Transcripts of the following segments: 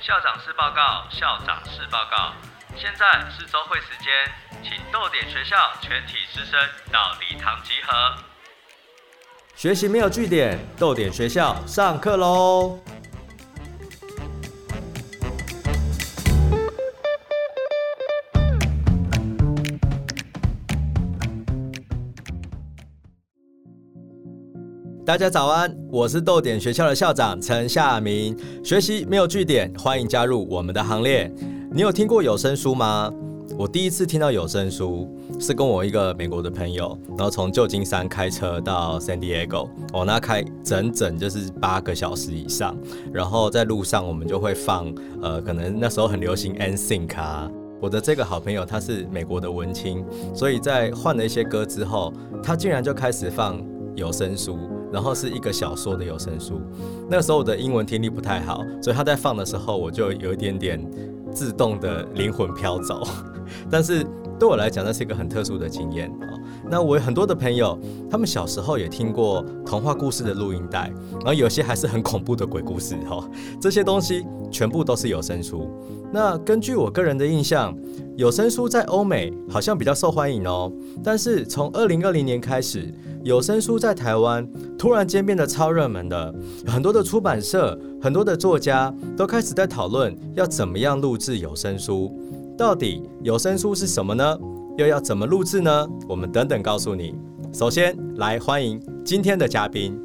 校长室报告，校长室报告。现在是周会时间，请逗点学校全体师生到礼堂集合。学习没有据点，逗点学校上课喽！大家早安，我是逗点学校的校长陈夏明。学习没有据点，欢迎加入我们的行列。你有听过有声书吗？我第一次听到有声书，是跟我一个美国的朋友，然后从旧金山开车到 San Diego，哦，那开整整就是八个小时以上，然后在路上我们就会放，呃，可能那时候很流行 NSYNC 啊。我的这个好朋友他是美国的文青，所以在换了一些歌之后，他竟然就开始放有声书。然后是一个小说的有声书，那个时候我的英文听力不太好，所以他在放的时候，我就有一点点自动的灵魂飘走。但是对我来讲，那是一个很特殊的经验哦。那我有很多的朋友，他们小时候也听过童话故事的录音带，然后有些还是很恐怖的鬼故事哈。这些东西全部都是有声书。那根据我个人的印象，有声书在欧美好像比较受欢迎哦。但是从二零二零年开始，有声书在台湾突然间变得超热门的，很多的出版社、很多的作家都开始在讨论要怎么样录制有声书。到底有声书是什么呢？又要怎么录制呢？我们等等告诉你。首先来欢迎今天的嘉宾。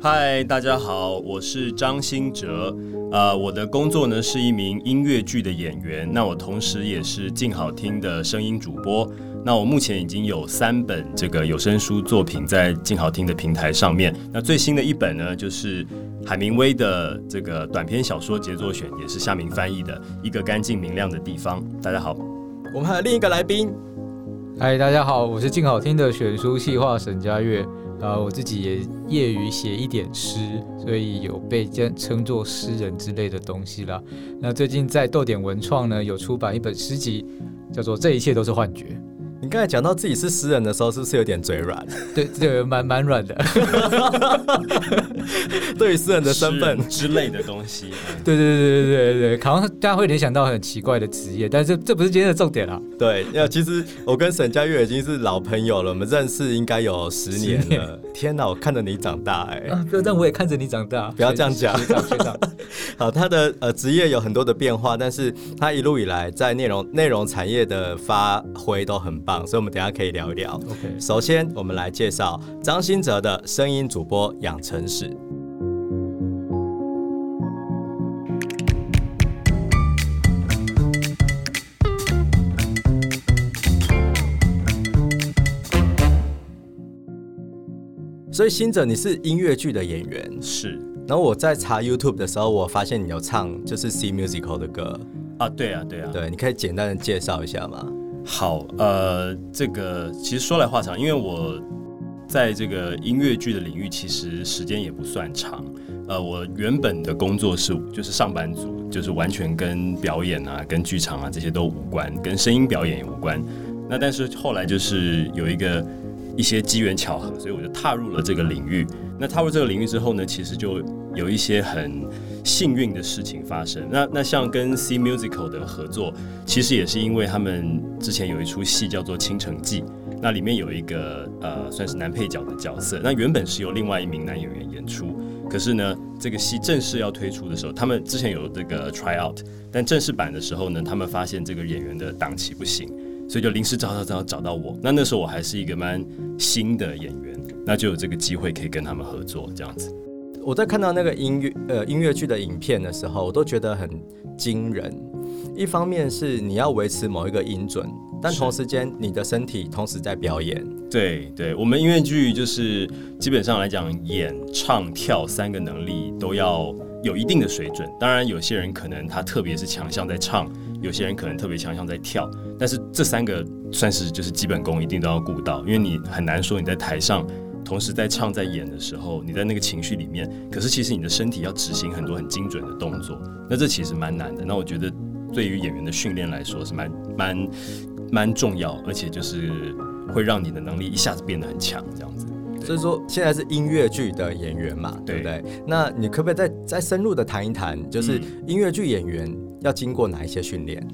嗨，大家好，我是张新哲。呃，我的工作呢是一名音乐剧的演员。那我同时也是静好听的声音主播。那我目前已经有三本这个有声书作品在静好听的平台上面。那最新的一本呢，就是海明威的这个短篇小说杰作选，也是夏明翻译的一个干净明亮的地方。大家好，我们还有另一个来宾。嗨，大家好，我是静好听的选书细化沈佳悦。啊，我自己也业余写一点诗，所以有被称称作诗人之类的东西啦。那最近在豆点文创呢，有出版一本诗集，叫做《这一切都是幻觉》。你刚才讲到自己是诗人的时候，是不是有点嘴软？对对，蛮蛮软的。对于诗人的身份之类的东西，对对对对对对，好像大家会联想到很奇怪的职业，但是这不是今天的重点啊。对，要其实我跟沈佳悦已经是老朋友了，我们认识应该有十年了。天哪，我看着你长大哎！不要这样，我也看着你长大。不要这样讲。好，他的呃职业有很多的变化，但是他一路以来在内容内容产业的发挥都很棒。所以，我们等下可以聊一聊。OK，首先我们来介绍张新哲的声音主播养成史。所以，新哲你是音乐剧的演员，是。然后我在查 YouTube 的时候，我发现你有唱就是 C Musical 的歌啊，对啊，对啊，对，你可以简单的介绍一下吗？好，呃，这个其实说来话长，因为我在这个音乐剧的领域，其实时间也不算长。呃，我原本的工作是就是上班族，就是完全跟表演啊、跟剧场啊这些都无关，跟声音表演也无关。那但是后来就是有一个一些机缘巧合，所以我就踏入了这个领域。那踏入这个领域之后呢，其实就有一些很。幸运的事情发生，那那像跟 C Musical 的合作，其实也是因为他们之前有一出戏叫做《倾城记》，那里面有一个呃算是男配角的角色，那原本是由另外一名男演员演出，可是呢，这个戏正式要推出的时候，他们之前有这个 try out，但正式版的时候呢，他们发现这个演员的档期不行，所以就临时找找找找到我，那那时候我还是一个蛮新的演员，那就有这个机会可以跟他们合作这样子。我在看到那个音乐呃音乐剧的影片的时候，我都觉得很惊人。一方面是你要维持某一个音准，但同时间你的身体同时在表演。对对，我们音乐剧就是基本上来讲，演唱跳三个能力都要有一定的水准。当然，有些人可能他特别是强项在唱，有些人可能特别强项在跳，但是这三个算是就是基本功一定都要顾到，因为你很难说你在台上。同时在唱在演的时候，你在那个情绪里面，可是其实你的身体要执行很多很精准的动作，那这其实蛮难的。那我觉得对于演员的训练来说是蛮蛮蛮重要，而且就是会让你的能力一下子变得很强，这样子。所以说现在是音乐剧的演员嘛，对不对？那你可不可以再再深入的谈一谈，就是音乐剧演员要经过哪一些训练？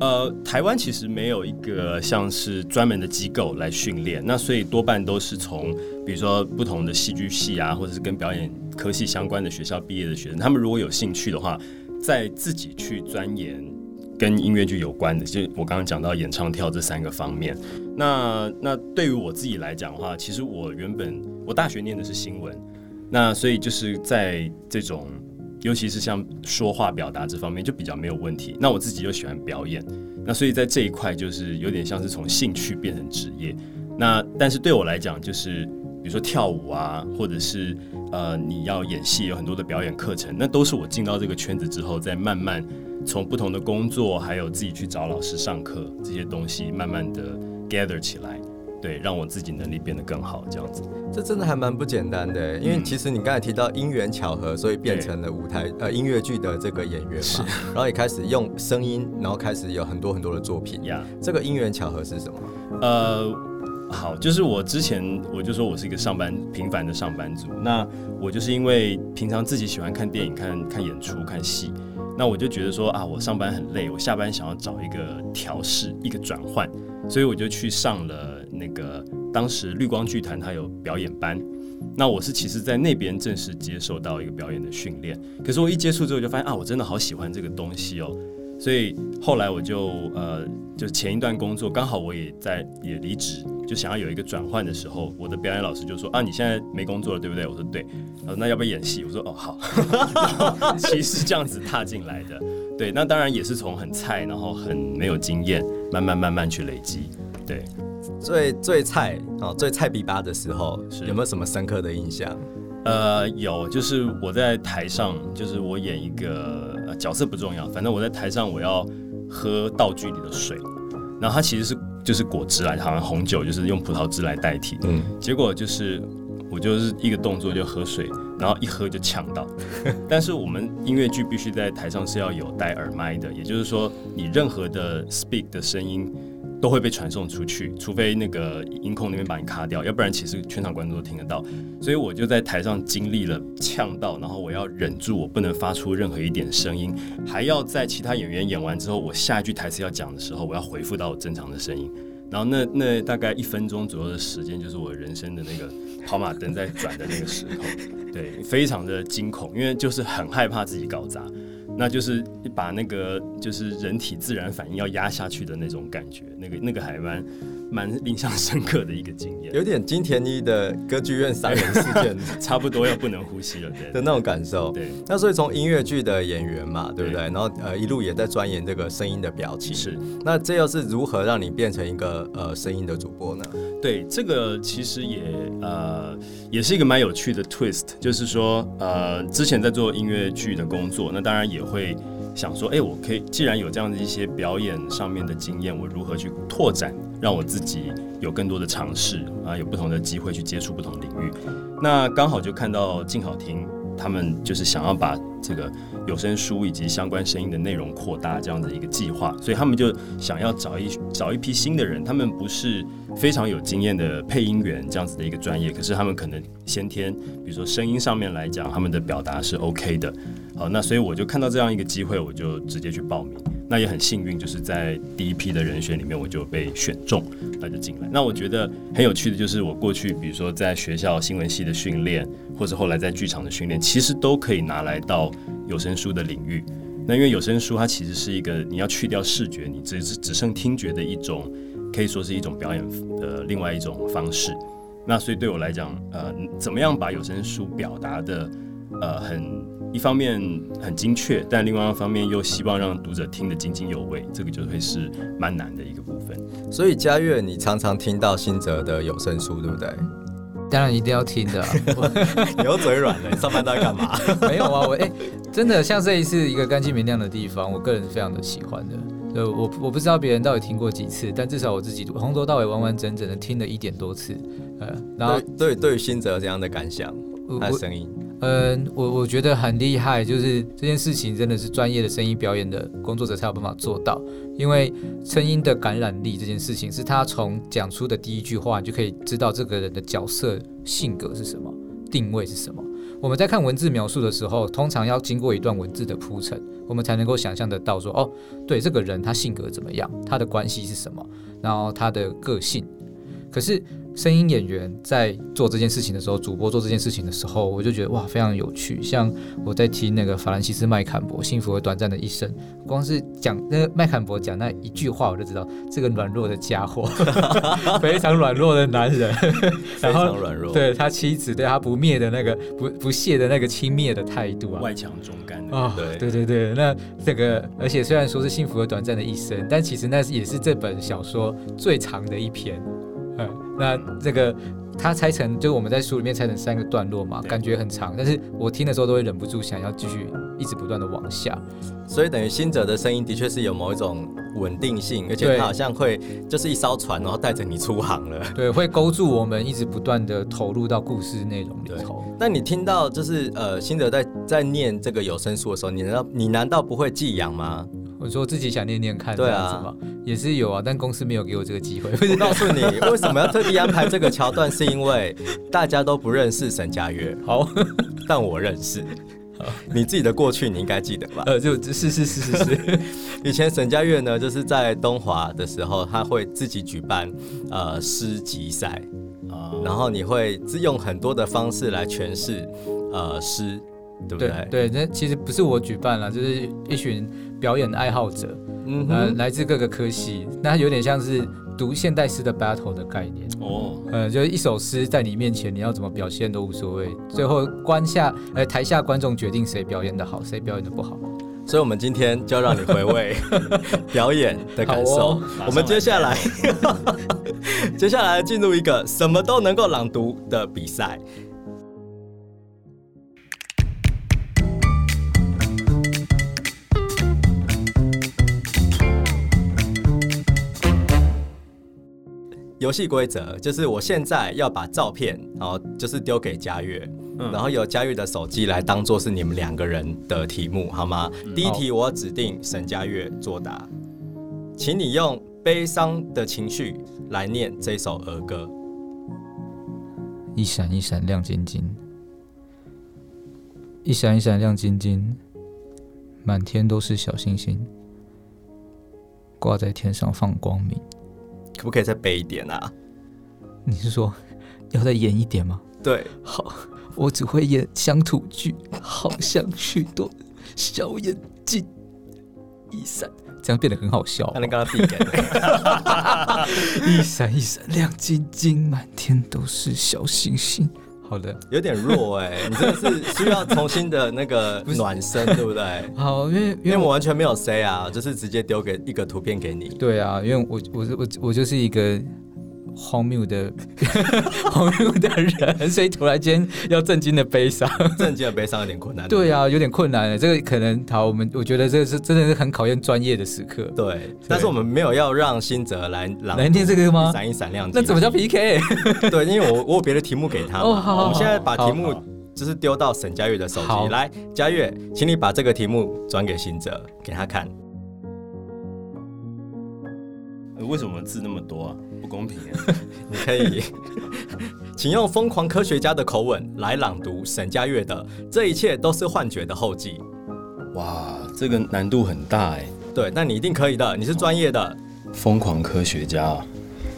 呃，台湾其实没有一个像是专门的机构来训练，那所以多半都是从比如说不同的戏剧系啊，或者是跟表演科系相关的学校毕业的学生，他们如果有兴趣的话，在自己去钻研跟音乐剧有关的，就我刚刚讲到演唱跳这三个方面。那那对于我自己来讲的话，其实我原本我大学念的是新闻，那所以就是在这种。尤其是像说话表达这方面就比较没有问题。那我自己又喜欢表演，那所以在这一块就是有点像是从兴趣变成职业。那但是对我来讲，就是比如说跳舞啊，或者是呃你要演戏，有很多的表演课程，那都是我进到这个圈子之后，再慢慢从不同的工作，还有自己去找老师上课这些东西，慢慢的 gather 起来。对，让我自己能力变得更好，这样子，这真的还蛮不简单的。因为其实你刚才提到因缘巧合，所以变成了舞台呃音乐剧的这个演员嘛，然后也开始用声音，然后开始有很多很多的作品。呀，这个因缘巧合是什么？呃，好，就是我之前我就说我是一个上班平凡的上班族，那我就是因为平常自己喜欢看电影、看看演出、看戏，那我就觉得说啊，我上班很累，我下班想要找一个调试、一个转换，所以我就去上了。那个当时绿光剧团它有表演班，那我是其实在那边正式接受到一个表演的训练。可是我一接触之后就发现啊，我真的好喜欢这个东西哦。所以后来我就呃，就前一段工作刚好我也在也离职，就想要有一个转换的时候，我的表演老师就说啊，你现在没工作了对不对？我说对。他说那要不要演戏？我说哦好。其实这样子踏进来的，对，那当然也是从很菜，然后很没有经验，慢慢慢慢去累积，对。最最菜哦，最菜比巴的时候，有没有什么深刻的印象？呃，有，就是我在台上，就是我演一个角色不重要，反正我在台上我要喝道具里的水，然后它其实是就是果汁来，好像红酒就是用葡萄汁来代替，嗯，结果就是我就是一个动作就喝水，然后一喝就呛到，但是我们音乐剧必须在台上是要有戴耳麦的，也就是说你任何的 speak 的声音。都会被传送出去，除非那个音控那边把你卡掉，要不然其实全场观众都听得到。所以我就在台上经历了呛到，然后我要忍住，我不能发出任何一点声音，还要在其他演员演完之后，我下一句台词要讲的时候，我要回复到我正常的声音。然后那那大概一分钟左右的时间，就是我人生的那个跑马灯在转的那个时候，对，非常的惊恐，因为就是很害怕自己搞砸。那就是把那个就是人体自然反应要压下去的那种感觉，那个那个海湾蛮印象深刻的一个经验，有点金田一的歌剧院杀人事件，差不多要不能呼吸了的那种感受。对，那所以从音乐剧的演员嘛，对不对？然后呃一路也在钻研这个声音的表情。是，那这又是如何让你变成一个呃声音的主播呢？对，这个其实也呃也是一个蛮有趣的 twist，就是说呃之前在做音乐剧的工作，那当然也。会想说，哎，我可以既然有这样的一些表演上面的经验，我如何去拓展，让我自己有更多的尝试啊，有不同的机会去接触不同领域。那刚好就看到静好听，他们就是想要把这个有声书以及相关声音的内容扩大这样的一个计划，所以他们就想要找一找一批新的人，他们不是非常有经验的配音员这样子的一个专业，可是他们可能先天，比如说声音上面来讲，他们的表达是 OK 的。好，那所以我就看到这样一个机会，我就直接去报名。那也很幸运，就是在第一批的人选里面，我就被选中，那就进来。那我觉得很有趣的就是，我过去比如说在学校新闻系的训练，或者后来在剧场的训练，其实都可以拿来到有声书的领域。那因为有声书它其实是一个你要去掉视觉，你只只剩听觉的一种，可以说是一种表演的另外一种方式。那所以对我来讲，呃，怎么样把有声书表达的呃很。一方面很精确，但另外一方面又希望让读者听得津津有味，这个就会是蛮难的一个部分。所以嘉悦，你常常听到新泽的有声书，对不对？当然一定要听的。你又嘴软了，你上班都在干嘛？没有啊，我哎，真的像这一次一个干净明亮的地方，我个人非常的喜欢的。呃，我我不知道别人到底听过几次，但至少我自己从头到尾完完整整的听了一点多次。呃，然后对对于新泽这样的感想，他的声音。嗯，我我觉得很厉害，就是这件事情真的是专业的声音表演的工作者才有办法做到，因为声音的感染力这件事情，是他从讲出的第一句话，你就可以知道这个人的角色性格是什么，定位是什么。我们在看文字描述的时候，通常要经过一段文字的铺陈，我们才能够想象得到说，哦，对这个人他性格怎么样，他的关系是什么，然后他的个性。可是。声音演员在做这件事情的时候，主播做这件事情的时候，我就觉得哇，非常有趣。像我在听那个法兰西斯麦坎博《幸福和短暂的一生》，光是讲那个麦坎博讲那一句话，我就知道这个软弱的家伙，非常软弱的男人，非常软弱。对他妻子对他不灭的那个不不屑的那个轻蔑的态度啊，外强中干啊，对对对对。那这个，而且虽然说是幸福和短暂的一生，但其实那也是这本小说最长的一篇。那这个他拆成，就是我们在书里面拆成三个段落嘛，感觉很长，但是我听的时候都会忍不住想要继续一直不断的往下。所以等于新哲的声音的确是有某一种稳定性，而且他好像会就是一艘船，然后带着你出航了。对，会勾住我们一直不断的投入到故事内容里头。那你听到就是呃新哲在在念这个有声书的时候，你难道你难道不会寄养吗？我说自己想念念看，这样子嘛，也是有啊，但公司没有给我这个机会。我告诉你，为什么要特地安排这个桥段，是因为大家都不认识沈佳悦，好，但我认识。你自己的过去你应该记得吧？呃，就是是是是是，以前沈佳悦呢，就是在东华的时候，他会自己举办呃诗集赛啊，然后你会用很多的方式来诠释呃诗。对不对？对，那其实不是我举办了，就是一群表演爱好者，呃，来自各个科系，那有点像是读现代诗的 battle 的概念哦，呃，就是一首诗在你面前，你要怎么表现都无所谓，最后观下，呃，台下观众决定谁表演的好，谁表演的不好。所以，我们今天就要让你回味 表演的感受。我们接下来，接下来进入一个什么都能够朗读的比赛。游戏规则就是我现在要把照片，然后就是丢给佳悦，然后由佳悦的手机来当做是你们两个人的题目，好吗？第一题我指定沈佳悦作答，请你用悲伤的情绪来念这首儿歌。一闪一闪亮晶晶，一闪一闪亮晶晶，满天都是小星星，挂在天上放光明。可不可以再背一点啊？你是说要再演一点吗？对，好，我只会演乡土剧，好像许多小眼睛一闪，这样变得很好笑。那你刚刚闭眼，一闪一闪亮晶晶，满天都是小星星。好的，有点弱哎，你真的是需要重新的那个 暖身，对不对？好，因为因为我完全没有 say 啊，就是直接丢给一个图片给你。对啊，因为我我我我就是一个。荒谬的 荒谬的人，所以突然间要震惊的悲伤，震惊的悲伤有点困难。对啊，有点困难。这个可能好，我们我觉得这是真的是很考验专业的时刻。对，但是我们没有要让新泽来来听这个吗？闪一闪亮那怎么叫 PK？对，因为我我有别的题目给他。哦，好。我们现在把题目就是丢到沈佳悦的手机。来，佳悦，请你把这个题目转给新泽，给他看。为什么字那么多啊？不公平！你可以，请用疯狂科学家的口吻来朗读沈佳悦的《这一切都是幻觉的后记》。哇，这个难度很大哎。对，那你一定可以的，你是专业的。疯狂科学家，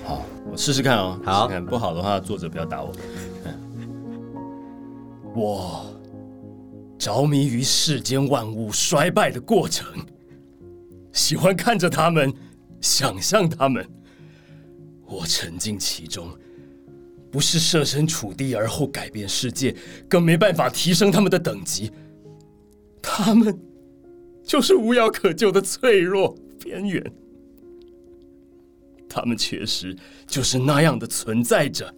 好，我试试看哦。好，看不好的话，作者不要打我。我着迷于世间万物衰败的过程，喜欢看着他们。想象他们，我沉浸其中，不是设身处地而后改变世界，更没办法提升他们的等级。他们就是无药可救的脆弱边缘，他们确实就是那样的存在着。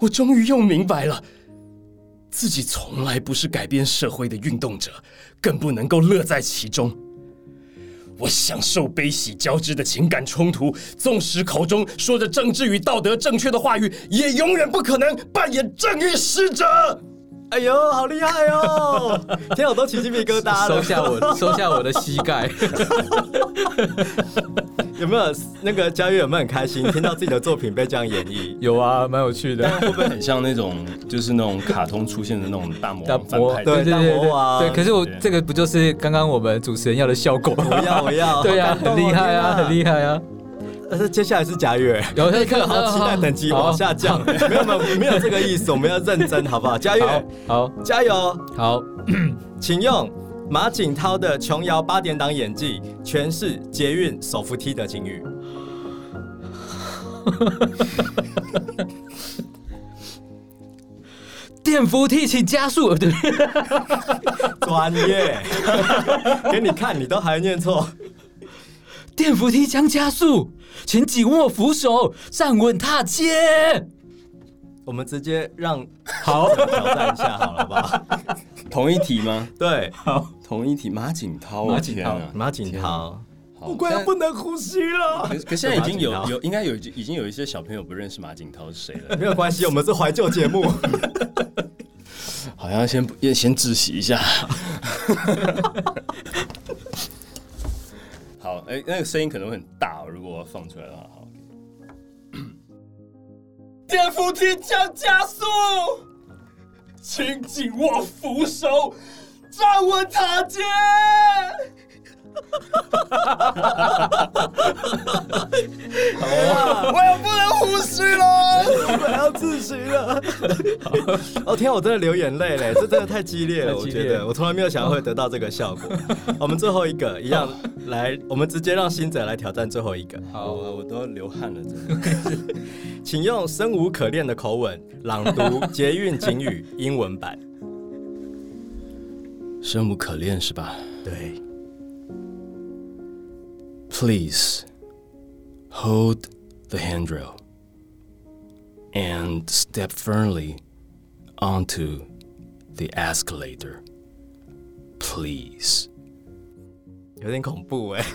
我终于又明白了，自己从来不是改变社会的运动者，更不能够乐在其中。我享受悲喜交织的情感冲突，纵使口中说着政治与道德正确的话语，也永远不可能扮演正义使者。哎呦，好厉害哦！天啊，我都起鸡皮疙瘩了。收下我，收下我的膝盖。有没有那个佳玉有没有很开心听到自己的作品被这样演绎？有啊，蛮有趣的。会不会很像那种就是那种卡通出现的那种大魔大王？魔对对对对对，可是我对这个不就是刚刚我们主持人要的效果吗？我要，我要，对啊，好感动哦很厉害啊，很厉害啊。但是接下来是佳悦，有 立刻好期待等级往下降。好 没有没有没有这个意思，我们要认真，好不好？佳悦，好加油！好，请用马景涛的琼瑶八点档演技诠释捷运手扶梯的境遇。电扶梯请加速，对，专业，给你看，你都还念错。电扶梯将加速，请紧握扶手，站稳踏阶。我们直接让好，挑战一下好了，吧？同一题吗？对，好同一题，马景涛，马景涛马景涛，好我快要不能呼吸了。可可现在已经有有应该有已经有一些小朋友不认识马景涛是谁了，没有关系，我们是怀旧节目。好像先先窒息一下。好，哎、那个声音可能会很大、如果我放出来的话，好。电扶梯将加速，请紧握扶手，站稳塔阶。我也不能呼吸了。我要窒息了！哦天啊，我真的流眼泪嘞，这真的太激烈了，我觉得我从来没有想到会得到这个效果。我们最后一个一样来，我们直接让新者来挑战最后一个，好，我我都流汗了，真的。请用生无可恋的口吻朗读捷运警语英文版。生无可恋是吧对，？Please hold the handrail and step firmly onto the escalator. Please. 有点恐怖哎，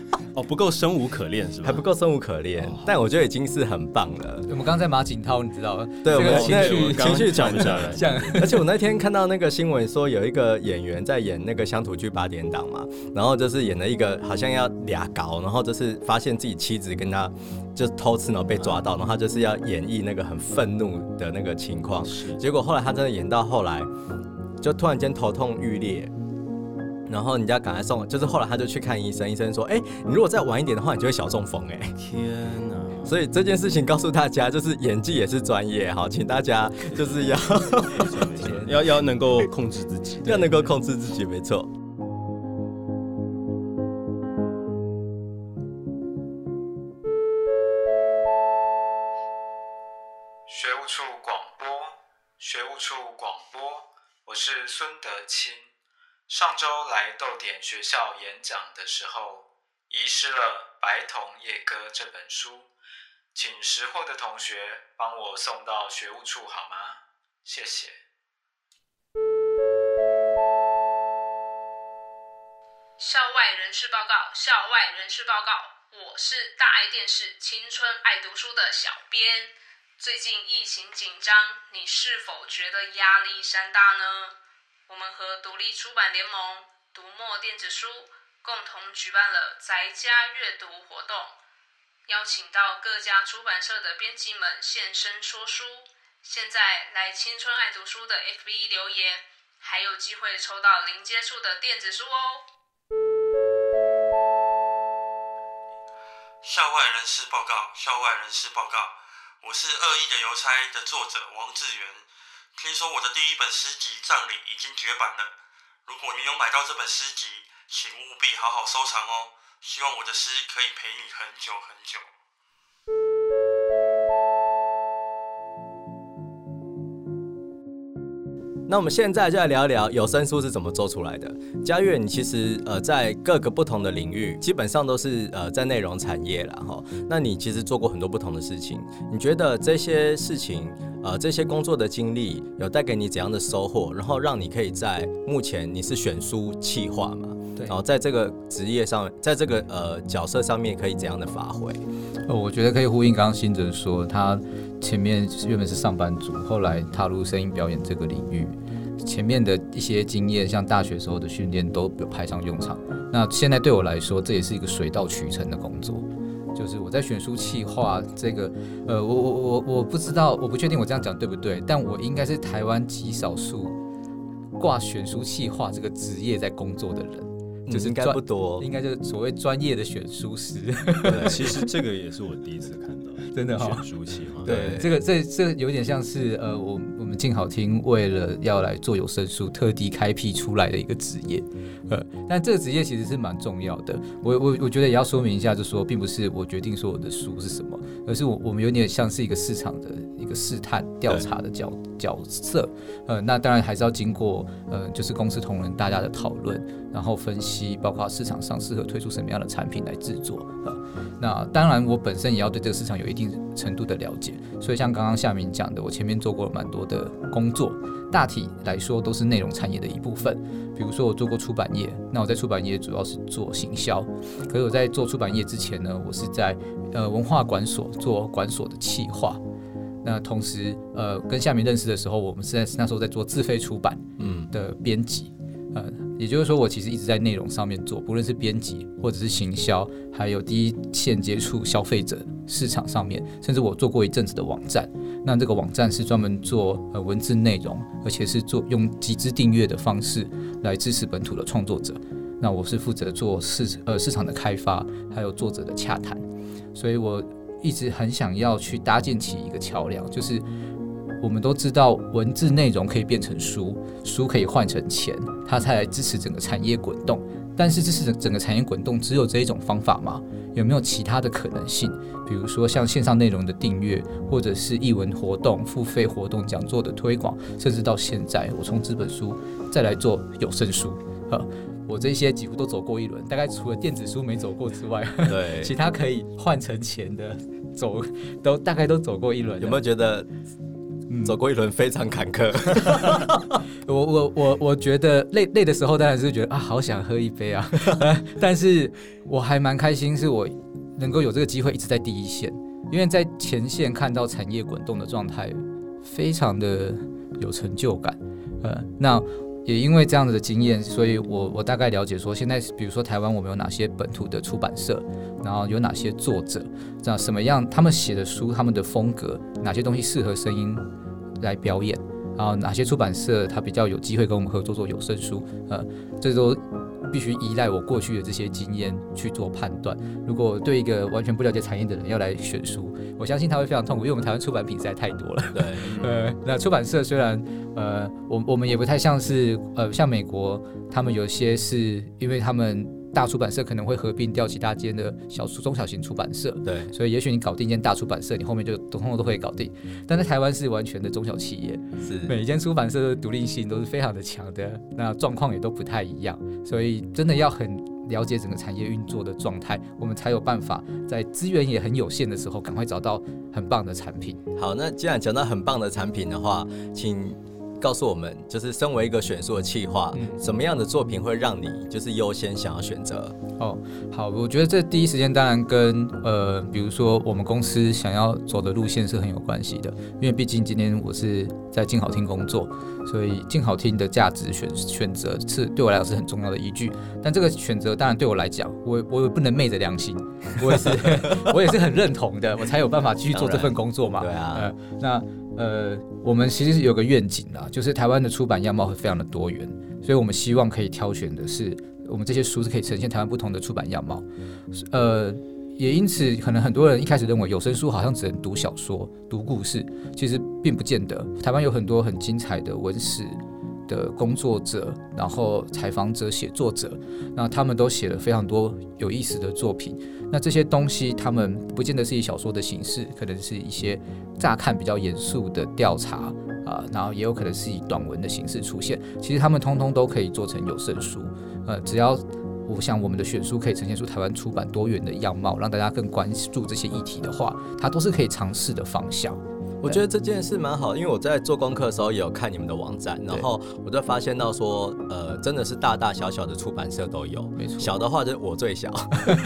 哦，不够生无可恋是吧？还不够生无可恋，但我觉得已经是很棒了。我们刚刚在马景涛，你知道吗？对，我们这个情那绪情绪转讲不下来。像 而且我那天看到那个新闻说，有一个演员在演那个乡土剧八点档嘛，然后就是演了一个好像要俩搞，然后就是发现自己妻子跟他就偷吃，然后被抓到，然后他就是要演绎那个很愤怒的那个情况，结果后来他真的演到后来，就突然间头痛欲裂。然后人家赶快送，就是后来他就去看医生，医生说：“哎、你如果再晚一点的话，你就会小中风。”哎，天哪！所以这件事情告诉大家，就是演技也是专业，好，请大家就是要 要要能够控制自己，要能够控制自己，没错。学务处广播，学务处广播，我是孙德清。上周来豆点学校演讲的时候，遗失了《白桐夜歌》这本书，请识货的同学帮我送到学务处好吗？谢谢。校外人士报告，校外人士报告，我是大爱电视青春爱读书的小编。最近疫情紧张，你是否觉得压力山大呢？我们和独立出版联盟、读墨电子书共同举办了宅家阅读活动，邀请到各家出版社的编辑们现身说书。现在来青春爱读书的 FB 留言，还有机会抽到零接触的电子书哦。校外人士报告，校外人士报告，我是《恶意的邮差》的作者王志源。听说我的第一本诗集《葬礼》已经绝版了，如果你有买到这本诗集，请务必好好收藏哦。希望我的诗可以陪你很久很久。那我们现在就来聊一聊有声书是怎么做出来的。嘉悦，你其实呃在各个不同的领域，基本上都是呃在内容产业啦哈。那你其实做过很多不同的事情，你觉得这些事情呃这些工作的经历有带给你怎样的收获？然后让你可以在目前你是选书企划嘛？对然后在这个职业上，在这个呃角色上面可以怎样的发挥？呃，我觉得可以呼应刚刚新哲说，他前面原本是上班族，后来踏入声音表演这个领域，前面的一些经验，像大学时候的训练都有派上用场。那现在对我来说，这也是一个水到渠成的工作。就是我在选书企划这个，呃，我我我我不知道，我不确定我这样讲对不对，但我应该是台湾极少数挂选书企划这个职业在工作的人，就是嗯应该不多应。该就是所谓专业的选书师。对，其实这个也是我第一次看到，真的哈选书企划。对，这个这这有点像是呃，我我们静好听为了要来做有声书，特地开辟出来的一个职业，呃，但这个职业其实是蛮重要的。我我我觉得也要说明一下，就说并不是我决定说我的书是什么，而是我我们有点像是一个市场的一个试探调查的角角色，呃，那当然还是要经过呃，就是公司同仁大家的讨论，然后分析，包括市场上适合推出什么样的产品来制作，那当然，我本身也要对这个市场有一定程度的了解，所以像刚刚夏明讲的，我前面做过蛮多的工作，大体来说都是内容产业的一部分。比如说我做过出版业，那我在出版业主要是做行销，可是我在做出版业之前呢，我是在呃文化馆所做馆所的企划。那同时，呃，跟夏明认识的时候，我们是在那时候在做自费出版嗯，的编辑，呃，也就是说，我其实一直在内容上面做，不论是编辑或者是行销，还有第一线接触消费者市场上面，甚至我做过一阵子的网站。那这个网站是专门做呃文字内容，而且是做用集资订阅的方式来支持本土的创作者。那我是负责做市呃市场的开发，还有作者的洽谈，所以我一直很想要去搭建起一个桥梁，就是我们都知道文字内容可以变成书，书可以换成钱，它才来支持整个产业滚动。但是支持整整个产业滚动，只有这一种方法吗？有没有其他的可能性？比如说像线上内容的订阅，或者是译文活动、付费活动、讲座的推广，甚至到现在，我从这本书再来做有声书，呃，我这些几乎都走过一轮，大概除了电子书没走过之外，对。其他可以换成钱的走都大概都走过一轮。有没有觉得嗯走过一轮非常坎坷？我我我我觉得累累的时候，当然是觉得啊，好想喝一杯啊。但是我还蛮开心，是我能够有这个机会一直在第一线，因为在前线看到产业滚动的状态，非常的有成就感。呃，那也因为这样子的经验，所以我我大概了解说，现在比如说台湾我们有哪些本土的出版社，然后有哪些作者，这样什么样他们写的书，他们的风格，哪些东西适合声音来表演。然后哪些出版社他比较有机会跟我们合作做有声书，呃，这都必须依赖我过去的这些经验去做判断。如果对一个完全不了解产业的人要来选书，我相信他会非常痛苦，因为我们台湾出版品实在太多了。对，呃，那出版社虽然呃，我我们也不太像是呃，像美国，他们有些是因为他们大出版社可能会合并掉其他间的小中小型出版社，对，所以也许你搞定一间大出版社，你后面就通通都会搞定。但在台湾是完全的中小企业，是，每一间出版社的独立性都是非常的强的，那状况也都不太一样，所以真的要很了解整个产业运作的状态，我们才有办法在资源也很有限的时候，赶快找到很棒的产品。好，那既然讲到很棒的产品的话，请告诉我们，就是身为一个选书的企划，嗯什么样的作品会让你就是优先想要选择？哦，好，我觉得这第一时间当然跟呃，比如说我们公司想要走的路线是很有关系的，因为毕竟今天我是在静好听工作，所以静好听的价值选选择是对我来讲是很重要的依据。但这个选择当然对我来讲，我我也不能昧着良心，我也是 我也是很认同的，我才有办法继续做这份工作嘛。对啊呃，那呃，我们其实是有个愿景啦，就是台湾的出版样貌会非常的多元，所以我们希望可以挑选的是我们这些书是可以呈现台湾不同的出版样貌。呃，也因此，可能很多人一开始认为有声书好像只能读小说、读故事，其实并不见得。台湾有很多很精彩的文史的工作者，然后采访者、写作者，那他们都写了非常多有意思的作品。那这些东西，他们不见得是以小说的形式，可能是一些乍看比较严肃的调查啊、然后也有可能是以短文的形式出现。其实他们通通都可以做成有声书，呃，只要我想我们的选书可以呈现出台湾出版多元的样貌，让大家更关注这些议题的话，它都是可以尝试的方向。我觉得这件事蛮好，因为我在做功课的时候也有看你们的网站，然后我就发现到说，呃，真的是大大小小的出版社都有，没错小的话就是我最小，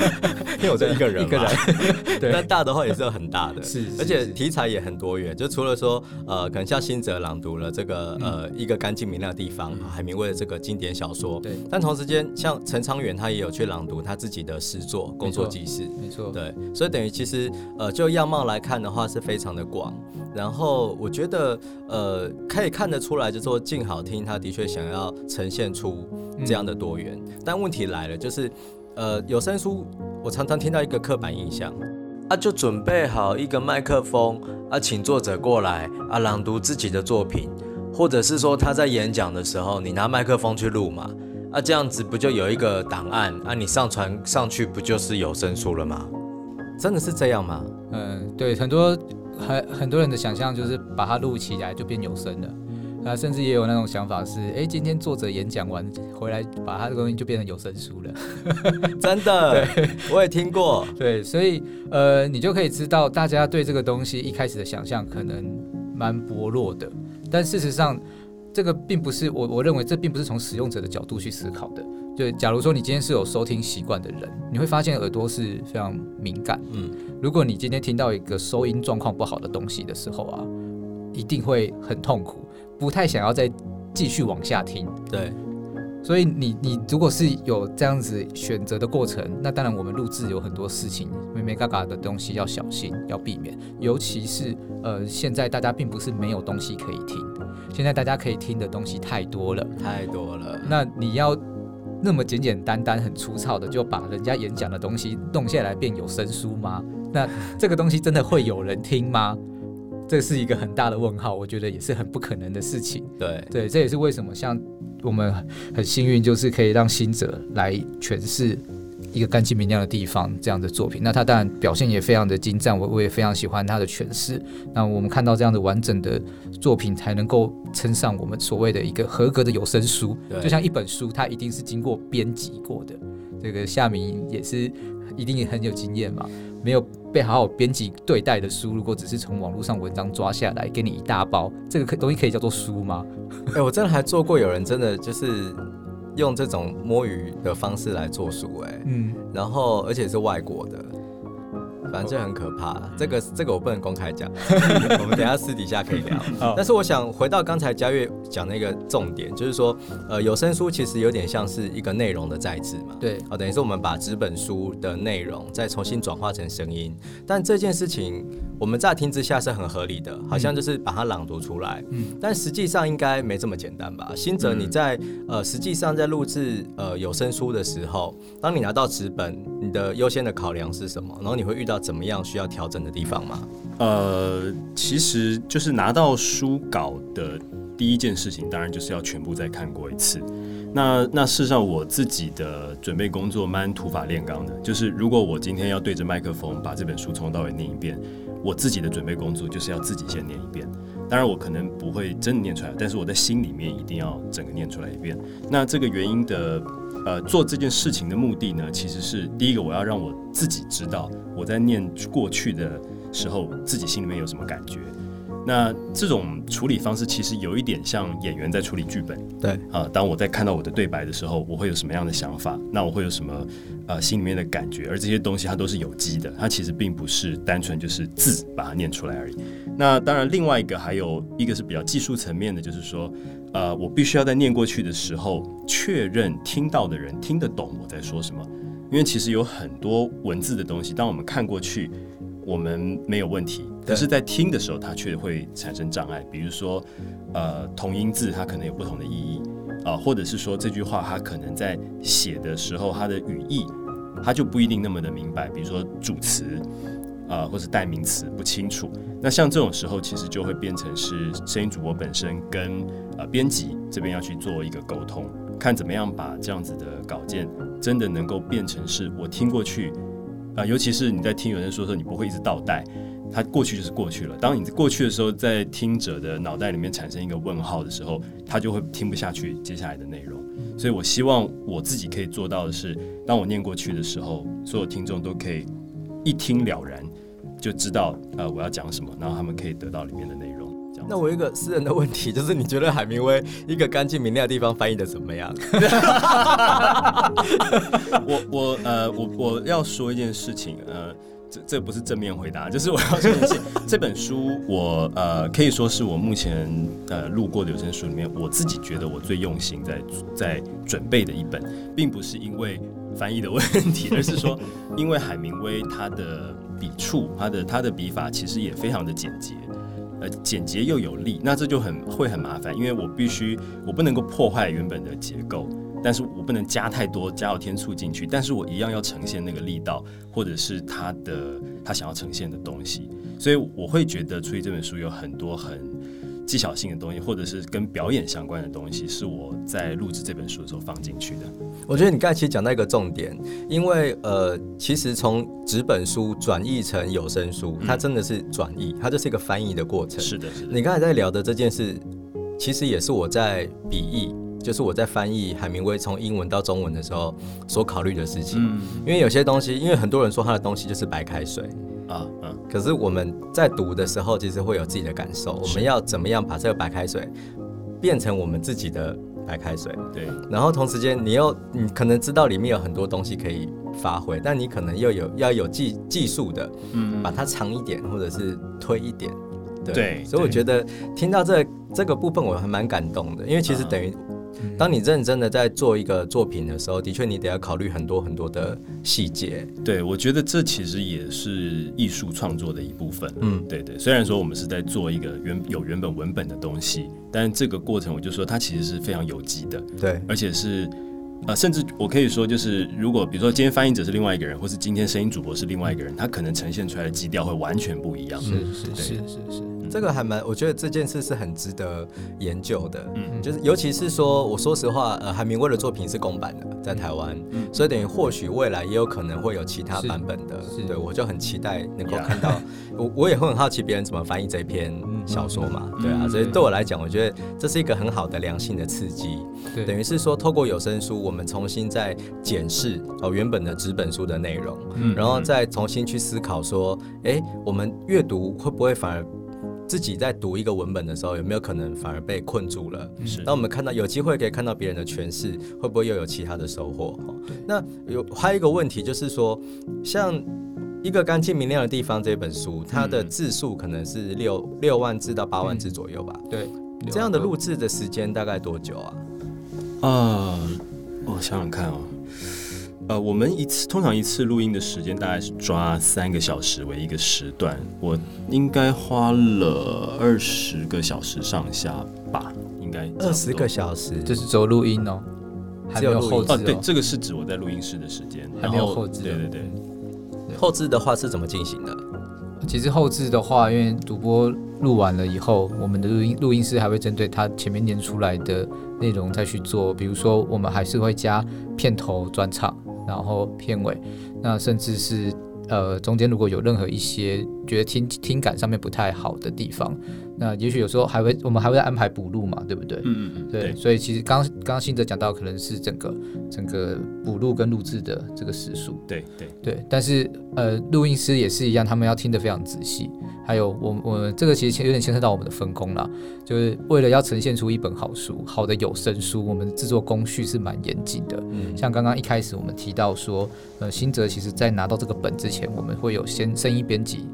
因为我就一个人嘛，一个人对但大的话也是很大的，是是而且是题材也很多元，就除了说，呃，可能像新哲朗读了这个，嗯。呃，一个干净明亮的地方，海明威的这个经典小说，对。但同时间，像陈昌远他也有去朗读他自己的诗作《工作记事》，没错，对，所以等于其实呃，就样貌来看的话是非常的广。然后我觉得呃，可以看得出来，就是说静好听，他的确想要呈现出这样的多元。但问题来了，就是呃，有声书我常常听到一个刻板印象。啊，就准备好一个麦克风啊，请作者过来啊，朗读自己的作品，或者是说他在演讲的时候，你拿麦克风去录嘛，啊，这样子不就有一个档案啊，你上传上去不就是有声书了吗？真的是这样吗？嗯，对，很多很很多人的想象就是把它录起来就变有声了。啊，甚至也有那种想法是，哎，今天作者演讲完回来，把他的东西就变成有声书了。真的，我也听过。对，所以呃，你就可以知道，大家对这个东西一开始的想象可能蛮薄弱的，但事实上，这个并不是我我认为这并不是从使用者的角度去思考的。就假如说你今天是有收听习惯的人，你会发现耳朵是非常敏感。嗯，如果你今天听到一个收音状况不好的东西的时候啊，一定会很痛苦，不太想要再继续往下听。对，所以你你如果是有这样子选择的过程，那当然我们录制有很多事情，没没嘎嘎的东西要小心，要避免。尤其是呃，现在大家并不是没有东西可以听，现在大家可以听的东西太多了。太多了。那你要那么简简单单、很粗糙的就把人家演讲的东西弄下来变有声书吗？那这个东西真的会有人听吗？这是一个很大的问号，我觉得也是很不可能的事情。对，对，这也是为什么像我们很幸运，就是可以让新者来诠释一个干净明亮的地方这样的作品。那他当然表现也非常的精湛，我我也非常喜欢他的诠释。那我们看到这样的完整的作品，才能够称上我们所谓的一个合格的有声书。对就像一本书，它一定是经过编辑过的。这个夏明也是一定也很有经验嘛，没有被好好编辑对待的书，如果只是从网络上文章抓下来给你一大包，这个可东西可以叫做书吗？哎、我真的还做过有人真的就是用这种摸鱼的方式来做书，哎，嗯，然后而且是外国的，反正这很可怕。这个这个我不能公开讲，我们等一下私底下可以聊。但是我想回到刚才嘉悦讲那个重点，就是说，呃，有声书其实有点像是一个内容的再制嘛。对，哦，等于是我们把纸本书的内容再重新转化成声音，但这件事情我们乍听之下是很合理的，好像就是把它朗读出来，嗯但实际上应该没这么简单吧？新哲，你在、呃实际上在录制呃有声书的时候，当你拿到纸本，你的优先的考量是什么？然后你会遇到怎么样需要调整的地方吗？呃，其实就是拿到书稿的第一件事情，当然就是要全部再看过一次。那那事实上，我自己的准备工作蛮土法炼钢的，就是如果我今天要对着麦克风把这本书从头到尾念一遍，我自己的准备工作就是要自己先念一遍。当然，我可能不会真的念出来，但是我在心里面一定要整个念出来一遍。那这个原因的呃做这件事情的目的呢，其实是第一个，我要让我自己知道我在念过去的时候，自己心里面有什么感觉。那这种处理方式其实有一点像演员在处理剧本对，啊。当我在看到我的对白的时候，我会有什么样的想法？那我会有什么呃心里面的感觉？而这些东西它都是有机的，它其实并不是单纯就是字把它念出来而已。那当然，另外一个还有一个是比较技术层面的，就是说，呃，我必须要在念过去的时候确认听到的人听得懂我在说什么，因为其实有很多文字的东西，当我们看过去，我们没有问题，可是，在听的时候，它却会产生障碍。比如说，呃，同音字它可能有不同的意义啊、或者是说这句话它可能在写的时候，它的语义它就不一定那么的明白。比如说主词啊、或者代名词不清楚。那像这种时候，其实就会变成是声音主播本身跟呃编辑这边要去做一个沟通，看怎么样把这样子的稿件真的能够变成是我听过去。啊、尤其是你在听有人说的时候，你不会一直倒带，它过去就是过去了。当你过去的时候，在听者的脑袋里面产生一个问号的时候，他就会听不下去接下来的内容。所以我希望我自己可以做到的是，当我念过去的时候，所有听众都可以一听了然，就知道呃我要讲什么，然后他们可以得到里面的内容。那我有一个私人的问题，就是你觉得海明威一个干净明亮的地方翻译的怎么样？我我呃我我要说一件事情，呃，这这不是正面回答，就是我要说一件事情。这本书我呃可以说是我目前呃录过的有声书里面，我自己觉得我最用心在在准备的一本，并不是因为翻译的问题，而是说因为海明威他的笔触，他的他的笔法其实也非常的简洁。呃，简洁又有力，那这就很会很麻烦，因为我必须我不能够破坏原本的结构，但是我不能加太多加有天醋进去，但是我一样要呈现那个力道，或者是他的他想要呈现的东西，所以我会觉得出于这本书有很多很技巧性的东西，或者是跟表演相关的东西，是我在录制这本书的时候放进去的。我觉得你刚才其实讲到一个重点，因为呃，其实从纸本书转译成有声书，它真的是转译，它就是一个翻译的过程。是的，是的，你刚才在聊的这件事，其实也是我在笔译，就是我在翻译海明威从英文到中文的时候所考虑的事情。嗯因为有些东西，因为很多人说他的东西就是白开水，啊嗯，可是我们在读的时候，其实会有自己的感受。我们要怎么样把这个白开水变成我们自己的白开水？对，然后同时间，你又你可能知道里面有很多东西可以发挥，但你可能又有要有技技术的，嗯把它长一点，或者是推一点。对对所以我觉得听到这这个部分，我还蛮感动的，因为其实啊等于。当你认真的在做一个作品的时候，的确你得要考虑很多很多的细节。对，我觉得这其实也是艺术创作的一部分。嗯嗯，对对。虽然说我们是在做一个原有原本文本的东西，但这个过程我就说它其实是非常有机的，对，而且是呃，甚至我可以说，就是如果比如说今天翻译者是另外一个人，或是今天声音主播是另外一个人，他可能呈现出来的基调会完全不一样。是是是是是，这个还蛮，我觉得这件事是很值得研究的。嗯就是尤其是说，我说实话，呃，海明威的作品是公版的，在台湾，嗯所以等于或许未来也有可能会有其他版本的。是对，我就很期待能够看到。我我也会很好奇别人怎么翻译这篇小说嘛，对啊，嗯所以对我来讲，我觉得这是一个很好的良性的刺激。对，等于是说，透过有声书，我们重新再检视哦原本的纸本书的内容，嗯然后再重新去思考说，哎，我们阅读会不会反而自己在读一个文本的时候，有没有可能反而被困住了？是那我们看到有机会可以看到别人的诠释，会不会又有其他的收获？哈那有还有一个问题就是说，像一个干净明亮的地方这本书，它的嗯字数可能是六六万字到八万字左右吧。对这样的录制的时间大概多久啊？啊，我想想看哦，呃，我们一次通常一次录音的时间大概是抓三个小时为一个时段，我应该花了二十个小时上下吧，应该二十个小小时，这是走录音哦，还没有后置哦，对，哦。这个是指我在录音室的时间，还没有后后置哦对对对，后置的话是怎么进行的？其实后置的话，因为主播录完了以后，我们的录音录音师还会针对他前面念出来的内容再去做，比如说我们还是会加片头专场，然后片尾，那甚至是呃中间如果有任何一些觉得听听感上面不太好的地方，那也许有时候还会我们还会安排补录嘛，对不对？嗯嗯嗯，对，所以其实刚刚刚信哲讲到，可能是整个整个补录跟录制的这个时数，对对对，但是呃，录音师也是一样，他们要听得非常仔细。还有我我们这个其实有点牵涉到我们的分工啦，就是为了要呈现出一本好书，好的有声书，我们的制作工序是蛮严谨的。嗯，像刚刚一开始我们提到说，呃，新哲其实在拿到这个本之前，我们会有先声音编辑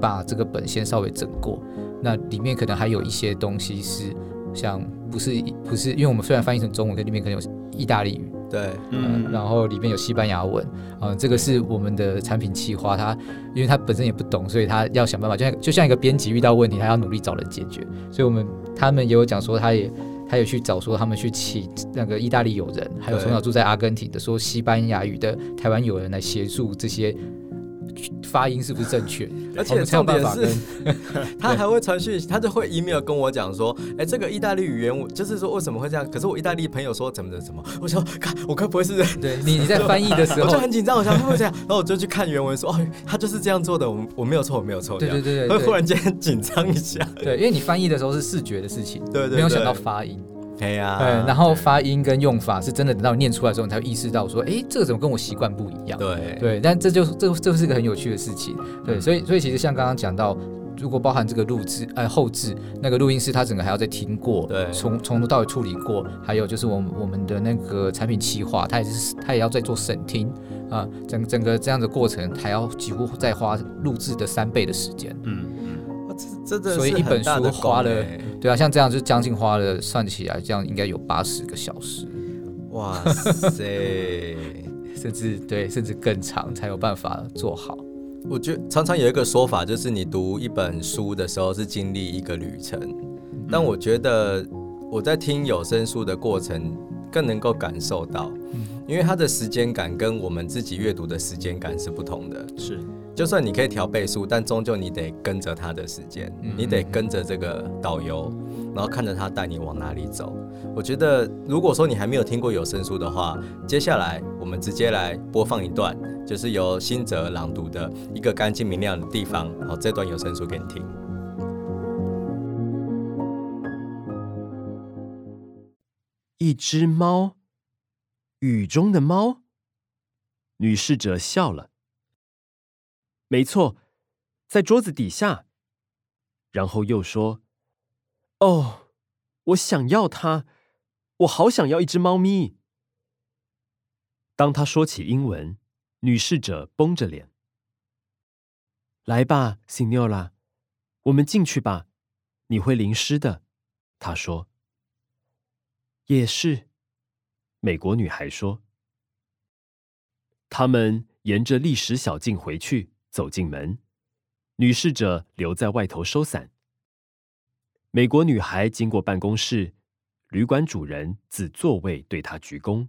把这个本先稍微整过，那里面可能还有一些东西是像不是不是，因为我们虽然翻译成中文，可里面可能有意大利语，对，嗯，然后里面有西班牙文，啊、这个是我们的产品企划，他因为他本身也不懂，所以他要想办法，就像就像一个编辑遇到问题，他要努力找人解决，所以我们他们也有讲说，他也他也去找说他们去请那个意大利友人，还有从小住在阿根廷的说西班牙语的台湾友人来协助这些发音是不是正确，而且重点是，他还会传讯，他就会 email 跟我讲说，哎、这个意大利语言我就是说为什么会这样？可是我意大利朋友说怎么的怎么，我说，看我该不会是对你你在翻译的时 我候就，很紧张，我想会不会这样？然后我就去看原文说，哦，他就是这样做的，我我没有错，我没有错，对对对对会 忽然间紧张一下，对，因为你翻译的时候是视觉的事情，对对对没有想到发音。对呀，对，然后发音跟用法是真的等到念出来的时候，你才会意识到说，哎，这个怎么跟我习惯不一样？对对，但这就这这是个很有趣的事情。对，嗯所以所以其实像刚刚讲到，如果包含这个录制呃后置那个录音师，他整个还要再听过，对从从头到尾处理过，还有就是我们我们的那个产品企划，他也是他也要再做审听啊、整整个这样的过程还要几乎再花录制的三倍的时间。嗯真的是所以一本书花了对啊，像这样就将近花了算起来，这样应该有八十个小时，哇塞！甚至对甚至更长才有办法做好。我觉得常常有一个说法，就是你读一本书的时候是经历一个旅程，但我觉得我在听有声书的过程更能够感受到，因为它的时间感跟我们自己阅读的时间感是不同的。是就算你可以调倍速，但终究你得跟着他的时间，嗯你得跟着这个导游，然后看着他带你往哪里走。我觉得，如果说你还没有听过有声书的话，接下来我们直接来播放一段，就是由新泽朗读的一个干净明亮的地方。好，这段有声书给你听。一只猫，雨中的猫。女侍者笑了。没错，在桌子底下。然后又说：“哦，我想要它，我好想要一只猫咪。”当他说起英文，女侍者绷着脸。来吧，Signora，我们进去吧，你会淋湿的。她说。也是，美国女孩说。他们沿着历史小径回去，走进门，女侍者留在外头收伞。美国女孩经过办公室，旅馆主人自座位对她鞠躬。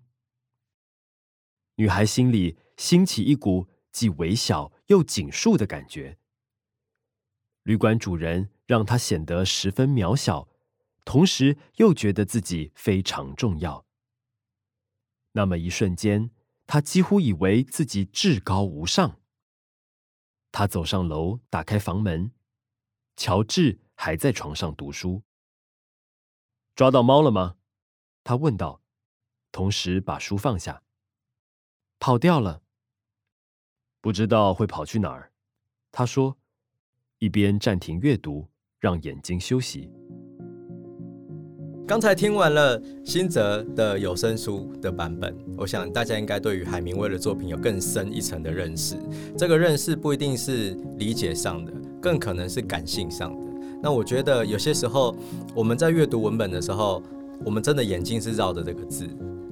女孩心里兴起一股既微小又紧束的感觉。旅馆主人让她显得十分渺小。同时又觉得自己非常重要。那么一瞬间，他几乎以为自己至高无上。他走上楼，打开房门，乔治还在床上读书。抓到猫了吗？他问道，同时把书放下。跑掉了，不知道会跑去哪儿。他说，一边暂停阅读，让眼睛休息。刚才听完了新泽的有声书的版本，我想大家应该对于海明威的作品有更深一层的认识。这个认识不一定是理解上的，更可能是感性上的。那我觉得有些时候我们在阅读文本的时候，我们真的眼睛是绕着这个字，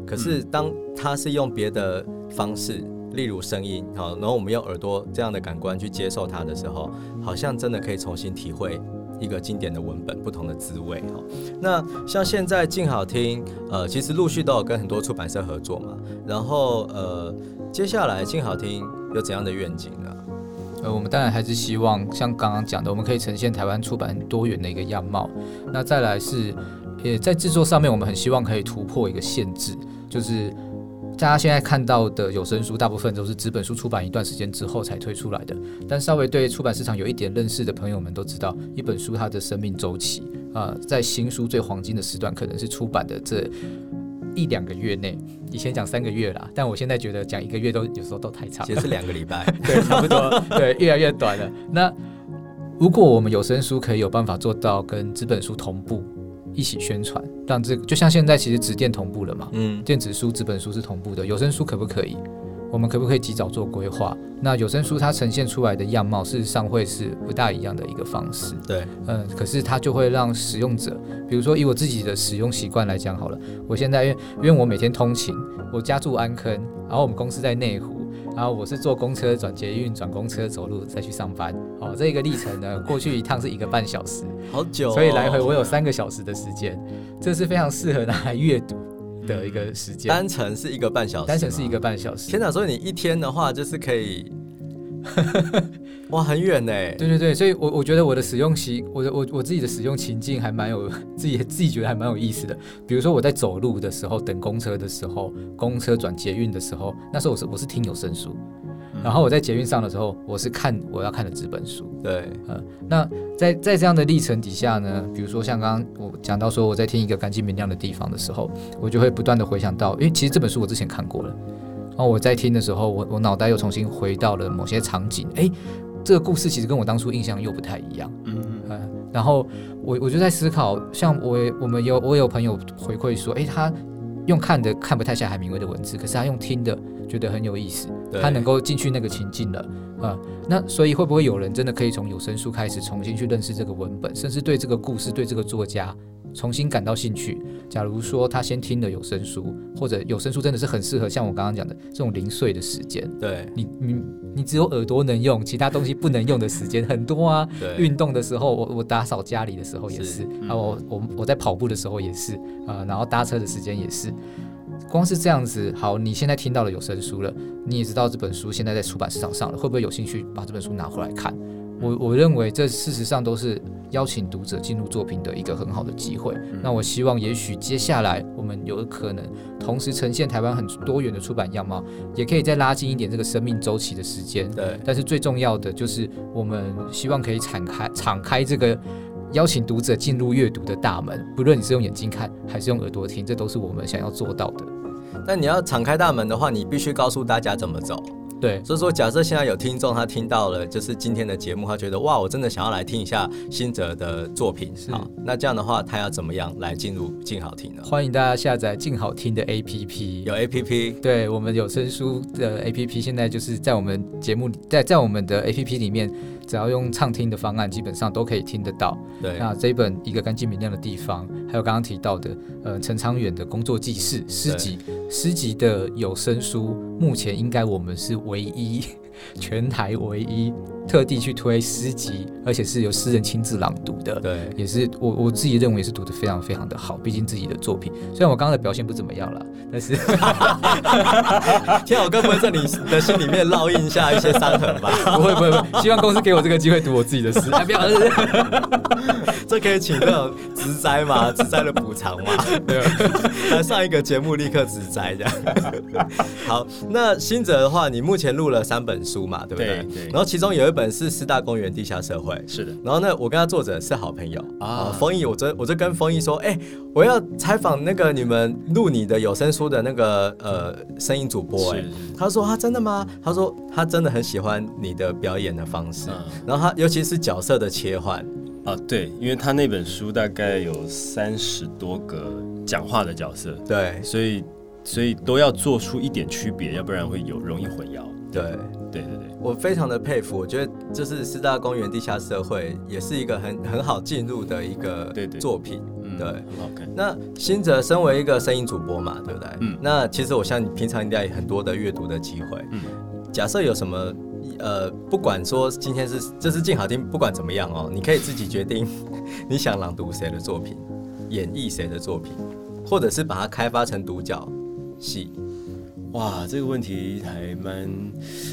可是当它是用别的方式，例如声音，好，然后我们用耳朵这样的感官去接受它的时候，好像真的可以重新体会。一个经典的文本，不同的滋味哈。那像现在静好听，呃，其实陆续都有跟很多出版社合作嘛。然后呃，接下来静好听有怎样的愿景呢？呃，我们当然还是希望像刚刚讲的，我们可以呈现台湾出版多元的一个样貌。那再来是，也在制作上面，我们很希望可以突破一个限制，就是。大家现在看到的有声书，大部分都是纸本书出版一段时间之后才推出来的。但稍微对出版市场有一点认识的朋友们都知道，一本书它的生命周期啊、呃，在新书最黄金的时段，可能是出版的这一两个月内。以前讲三个月啦，但我现在觉得讲一个月都有时候都太长了。其实是两个礼拜，对，差不多，对，越来越短了。那如果我们有声书可以有办法做到跟纸本书同步。一起宣传，让这个就像现在其实纸电同步了嘛，嗯，电子书、纸本书是同步的，有声书可不可以？我们可不可以及早做规划？那有声书它呈现出来的样貌，事实上会是不大一样的一个方式。对，嗯，可是它就会让使用者，比如说以我自己的使用习惯来讲好了，我现在因为因为我每天通勤，我家住安坑，然后我们公司在内湖。然后我是坐公车转捷运转公车走路再去上班，哦，这个历程呢，过去一趟是一个半小时，好久、哦，所以来回我有三个小时的时间，这是非常适合拿来阅读的一个时间。单程是一个半小时，单程是一个半小时。天哪，所以你一天的话就是可以，哇，很远呢。对对对，所以我我觉得我的使用习，我的我我自己的使用情境还蛮有 自己自己觉得还蛮有意思的。比如说我在走路的时候，等公车的时候，公车转捷运的时候，那时候我是我是听有声书。然后我在捷运上的时候，我是看我要看的纸本书。对，嗯，那在在这样的历程底下呢，比如说像刚刚我讲到说我在听一个干净明亮的地方的时候，我就会不断的回想到，因为其实这本书我之前看过了，然后我在听的时候，我我脑袋又重新回到了某些场景，哎，这个故事其实跟我当初印象又不太一样，嗯。嗯，然后我我就在思考，像我我们有我有朋友回馈说，哎，他用看的看不太下海明威的文字，可是他用听的觉得很有意思，他能够进去那个情境了，啊、那所以会不会有人真的可以从有声书开始重新去认识这个文本，甚至对这个故事、对这个作家重新感到兴趣？假如说他先听了有声书，或者有声书真的是很适合像我刚刚讲的这种零碎的时间，对，你你你只有耳朵能用，其他东西不能用的时间很多啊。对，运动的时候，我我打扫家里的时候也是啊，我我我在跑步的时候也是，啊，然后搭车的时间也是。光是这样子，好，你现在听到了有声书了，你也知道这本书现在在出版市场上了，会不会有兴趣把这本书拿回来看？我我认为这事实上都是邀请读者进入作品的一个很好的机会。那我希望，也许接下来我们有可能同时呈现台湾很多元的出版样貌，也可以再拉近一点这个生命周期的时间。对，但是最重要的就是，我们希望可以敞开敞开这个邀请读者进入阅读的大门，不论你是用眼睛看还是用耳朵听，这都是我们想要做到的。但你要敞开大门的话，你必须告诉大家怎么走。对，所以说，假设现在有听众他听到了就是今天的节目，他觉得哇，我真的想要来听一下新哲的作品。是好，那这样的话，他要怎么样来进入静好听呢？欢迎大家下载静好听的 APP。有 A P P，对我们有声书的 APP，现在就是在我们节目里在在我们的 APP 里面，只要用畅听的方案，基本上都可以听得到。对，那这一本一个干净明亮的地方，还有刚刚提到的呃陈昌远的工作记事诗集，诗集的有声书，目前应该我们是唯一全台唯一特地去推诗集，而且是由诗人亲自朗读的。对，也是我我自己认为是读的非常非常的好，毕竟自己的作品，虽然我刚刚的表现不怎么样了，但是 天啊，我该不会在你的心里面烙印下一些伤痕吧？不会不会不会，希望公司给我这个机会读我自己的诗，哎 不要，这可以请那种植栽嘛？植栽的补偿嘛？对来上一个节目立刻植栽这样。好，那新泽的话，你目前录了三本书嘛，对不对？对对。然后其中有一本是四大公园地下社会。是的，然后呢，我跟他作者是好朋友。啊。啊。丰毅，我就我就跟丰毅说，哎、我要采访那个你们录你的有声书的那个呃声音主播、哎。是，他说他真的吗？他说他真的很喜欢你的表演的方式，嗯。然后他尤其是角色的切换，啊，对，因为他那本书大概有三十多个讲话的角色，对。所以所以都要做出一点区别，要不然会有容易混淆。对。对对对，我非常的佩服，我觉得就是四大公园地下社会也是一个很很好进入的一个作品。嗯，对很好看。那新哲身为一个声音主播嘛，对不对？嗯那其实我相信你平常应该有很多的阅读的机会。嗯假设有什么呃，不管说今天是这是静好听，不管怎么样哦，你可以自己决定 你想朗读谁的作品，演绎谁的作品，或者是把它开发成独角戏。哇，这个问题还蛮，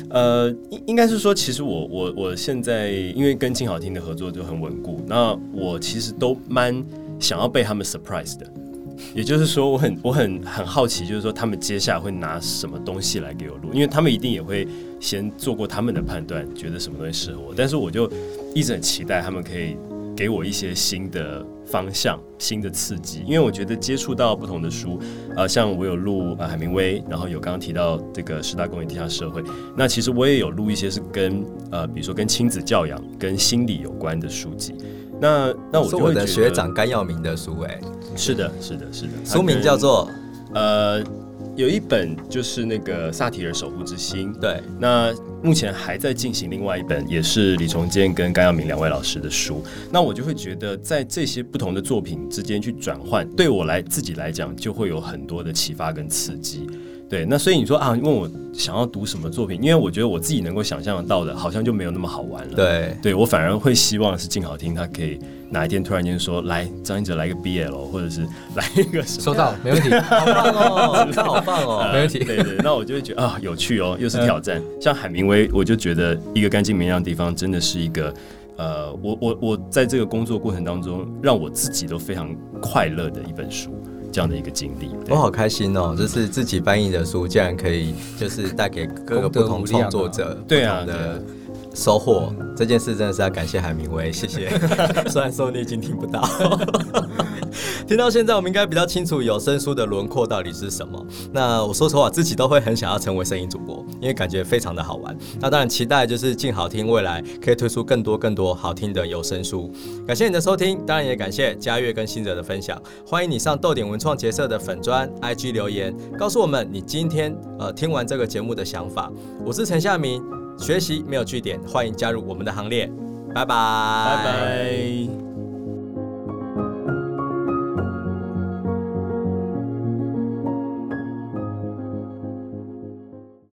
呃，应应该是说，其实我我我现在因为跟静好听的合作就很稳固，那我其实都蛮想要被他们 surprise 的，也就是说，我很我很很好奇，就是说他们接下来会拿什么东西来给我录，因为他们一定也会先做过他们的判断，觉得什么东西适合我，但是我就一直很期待他们可以给我一些新的方向、新的刺激，因为我觉得接触到不同的书，呃，像我有录呃海明威，然后有刚刚提到这个十大公园地下社会，那其实我也有录一些是跟呃，比如说跟亲子教养、跟心理有关的书籍。那那我是我的就会觉得学长甘耀明的书，哎，是的，是的，是的，书名叫做呃，有一本就是那个萨提尔守护之心，对。那目前还在进行另外一本，也是李崇建跟甘耀明两位老师的书。那我就会觉得，在这些不同的作品之间去转换，对我来自己来讲，就会有很多的启发跟刺激。对，那所以你说啊，问我想要读什么作品，因为我觉得我自己能够想象得到的，好像就没有那么好玩了。对对我反而会希望是静好听，他可以哪一天突然间说，来张一哲来个 BL，或者是来一个什么收到，没问题，好棒哦，这 好棒哦，没问题对对，那我就会觉得啊，有趣哦，又是挑战。像海明威，我就觉得一个干净明亮的地方，真的是一个呃，我我我在这个工作过程当中，让我自己都非常快乐的一本书。这样的一个经历。我好开心哦，就是自己翻译的书，竟然可以就是带给各个不同创作者对啊的收获。这件事真的是要感谢海明威，谢谢。虽然说你已经听不到。听到现在，我们应该比较清楚有声书的轮廓到底是什么。那我说实话，自己都会很想要成为声音主播，因为感觉非常的好玩。那当然期待就是静好听未来可以推出更多更多好听的有声书。感谢你的收听，当然也感谢嘉悦跟新哲的分享。欢迎你上豆点文创结社的粉砖 IG 留言，告诉我们你今天呃听完这个节目的想法。我是陈夏明，学习没有据点，欢迎加入我们的行列。拜拜，拜拜。